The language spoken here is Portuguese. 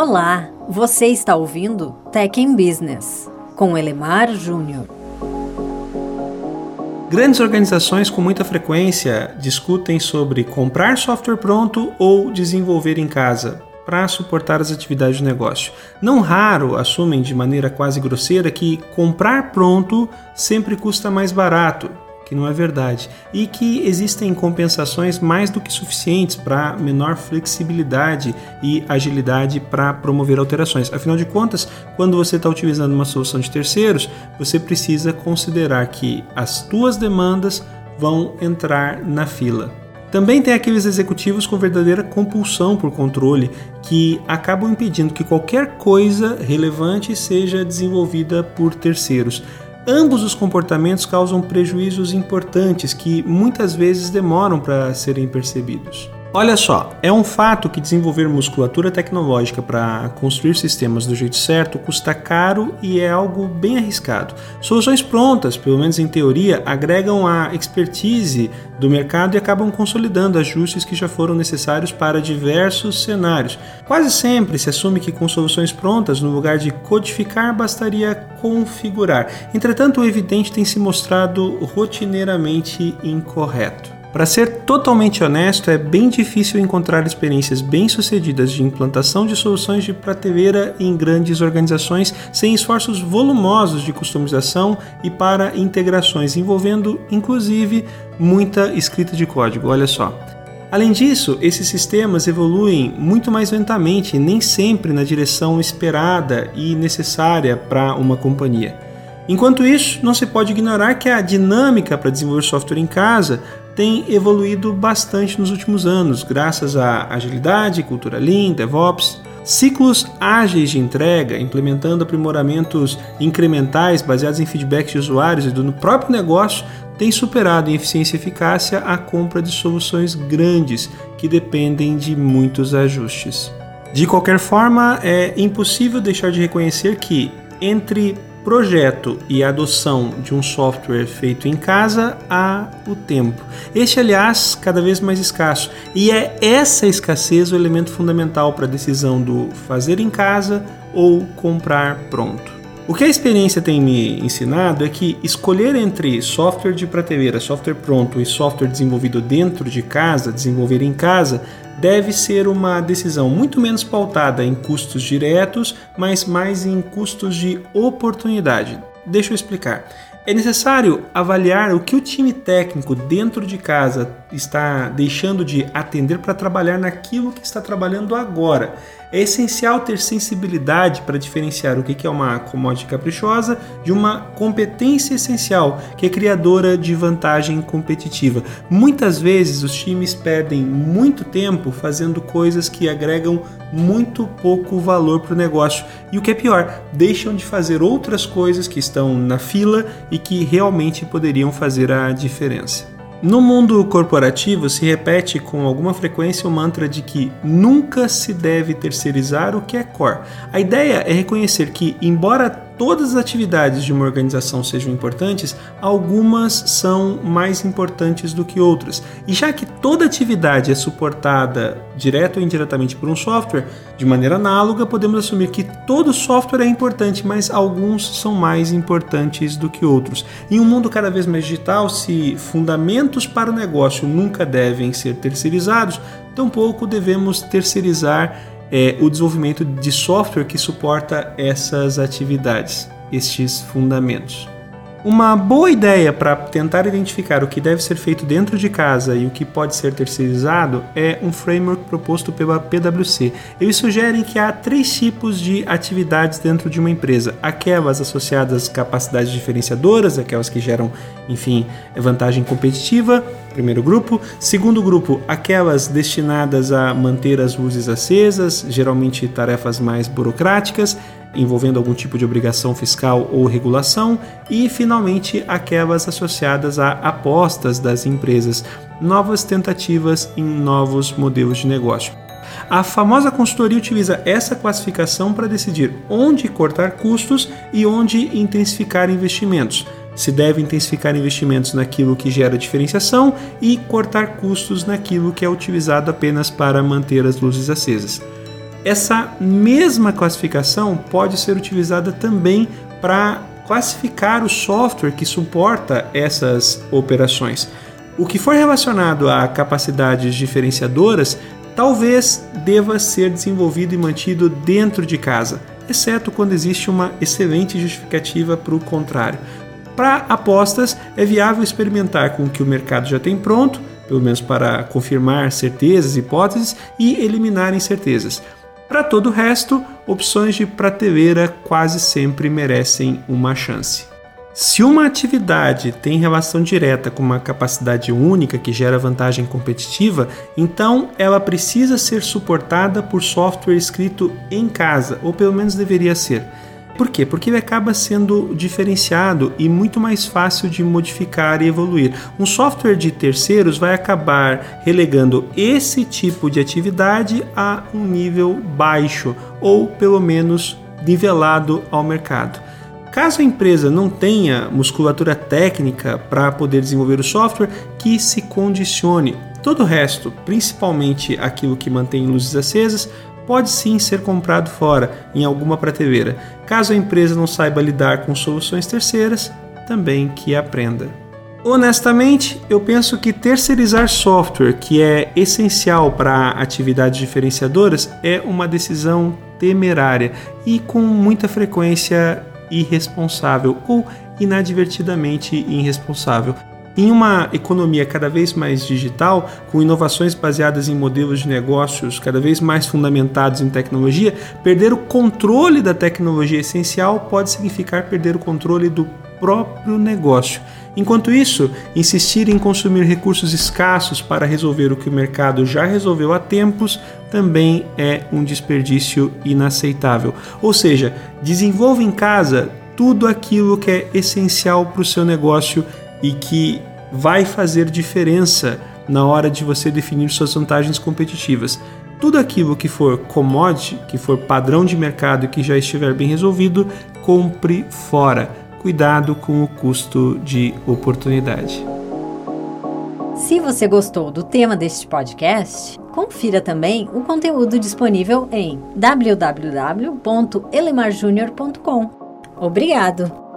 Olá, você está ouvindo Tech in Business com Elemar Júnior. Grandes organizações com muita frequência discutem sobre comprar software pronto ou desenvolver em casa para suportar as atividades de negócio. Não raro assumem de maneira quase grosseira que comprar pronto sempre custa mais barato que não é verdade, e que existem compensações mais do que suficientes para menor flexibilidade e agilidade para promover alterações. Afinal de contas, quando você está utilizando uma solução de terceiros, você precisa considerar que as tuas demandas vão entrar na fila. Também tem aqueles executivos com verdadeira compulsão por controle que acabam impedindo que qualquer coisa relevante seja desenvolvida por terceiros. Ambos os comportamentos causam prejuízos importantes que muitas vezes demoram para serem percebidos. Olha só, é um fato que desenvolver musculatura tecnológica para construir sistemas do jeito certo custa caro e é algo bem arriscado. Soluções prontas, pelo menos em teoria, agregam a expertise do mercado e acabam consolidando ajustes que já foram necessários para diversos cenários. Quase sempre se assume que com soluções prontas, no lugar de codificar, bastaria configurar. Entretanto, o evidente tem se mostrado rotineiramente incorreto. Para ser totalmente honesto, é bem difícil encontrar experiências bem-sucedidas de implantação de soluções de prateleira em grandes organizações sem esforços volumosos de customização e para integrações envolvendo, inclusive, muita escrita de código. Olha só. Além disso, esses sistemas evoluem muito mais lentamente nem sempre na direção esperada e necessária para uma companhia. Enquanto isso, não se pode ignorar que a dinâmica para desenvolver software em casa tem evoluído bastante nos últimos anos, graças à agilidade, cultura Lean, DevOps, ciclos ágeis de entrega, implementando aprimoramentos incrementais baseados em feedbacks de usuários e do próprio negócio, tem superado em eficiência e eficácia a compra de soluções grandes que dependem de muitos ajustes. De qualquer forma, é impossível deixar de reconhecer que, entre projeto e adoção de um software feito em casa há o tempo. Este, aliás, cada vez mais escasso. E é essa escassez o elemento fundamental para a decisão do fazer em casa ou comprar pronto. O que a experiência tem me ensinado é que escolher entre software de prateleira, software pronto e software desenvolvido dentro de casa, desenvolver em casa, deve ser uma decisão muito menos pautada em custos diretos, mas mais em custos de oportunidade. Deixa eu explicar. É necessário avaliar o que o time técnico dentro de casa está deixando de atender para trabalhar naquilo que está trabalhando agora. É essencial ter sensibilidade para diferenciar o que é uma commodity caprichosa de uma competência essencial, que é criadora de vantagem competitiva. Muitas vezes os times perdem muito tempo fazendo coisas que agregam muito pouco valor para o negócio. E o que é pior, deixam de fazer outras coisas que estão na fila e que realmente poderiam fazer a diferença. No mundo corporativo, se repete com alguma frequência o mantra de que nunca se deve terceirizar o que é core. A ideia é reconhecer que, embora todas as atividades de uma organização sejam importantes, algumas são mais importantes do que outras. E já que toda atividade é suportada direto ou indiretamente por um software, de maneira análoga, podemos assumir que todo software é importante, mas alguns são mais importantes do que outros. Em um mundo cada vez mais digital, se fundamentos para o negócio nunca devem ser terceirizados, tampouco devemos terceirizar é, o desenvolvimento de software que suporta essas atividades, estes fundamentos. Uma boa ideia para tentar identificar o que deve ser feito dentro de casa e o que pode ser terceirizado é um framework proposto pela PwC. Eles sugerem que há três tipos de atividades dentro de uma empresa: aquelas associadas a capacidades diferenciadoras, aquelas que geram, enfim, vantagem competitiva, primeiro grupo. Segundo grupo, aquelas destinadas a manter as luzes acesas, geralmente tarefas mais burocráticas envolvendo algum tipo de obrigação fiscal ou regulação, e finalmente aquelas associadas a apostas das empresas, novas tentativas em novos modelos de negócio. A famosa consultoria utiliza essa classificação para decidir onde cortar custos e onde intensificar investimentos. Se deve intensificar investimentos naquilo que gera diferenciação e cortar custos naquilo que é utilizado apenas para manter as luzes acesas. Essa mesma classificação pode ser utilizada também para classificar o software que suporta essas operações. O que for relacionado a capacidades diferenciadoras talvez deva ser desenvolvido e mantido dentro de casa, exceto quando existe uma excelente justificativa para o contrário. Para apostas, é viável experimentar com o que o mercado já tem pronto, pelo menos para confirmar certezas, hipóteses e eliminar incertezas. Para todo o resto, opções de prateleira quase sempre merecem uma chance. Se uma atividade tem relação direta com uma capacidade única que gera vantagem competitiva, então ela precisa ser suportada por software escrito em casa, ou pelo menos deveria ser. Por quê? Porque ele acaba sendo diferenciado e muito mais fácil de modificar e evoluir. Um software de terceiros vai acabar relegando esse tipo de atividade a um nível baixo ou pelo menos nivelado ao mercado. Caso a empresa não tenha musculatura técnica para poder desenvolver o software, que se condicione. Todo o resto, principalmente aquilo que mantém luzes acesas, pode sim ser comprado fora, em alguma prateleira. Caso a empresa não saiba lidar com soluções terceiras, também que aprenda. Honestamente, eu penso que terceirizar software, que é essencial para atividades diferenciadoras, é uma decisão temerária e com muita frequência irresponsável ou inadvertidamente irresponsável. Em uma economia cada vez mais digital, com inovações baseadas em modelos de negócios cada vez mais fundamentados em tecnologia, perder o controle da tecnologia essencial pode significar perder o controle do próprio negócio. Enquanto isso, insistir em consumir recursos escassos para resolver o que o mercado já resolveu há tempos também é um desperdício inaceitável. Ou seja, desenvolva em casa tudo aquilo que é essencial para o seu negócio e que vai fazer diferença na hora de você definir suas vantagens competitivas. Tudo aquilo que for commodity, que for padrão de mercado e que já estiver bem resolvido, compre fora. Cuidado com o custo de oportunidade. Se você gostou do tema deste podcast, confira também o conteúdo disponível em www.elemarjunior.com. Obrigado!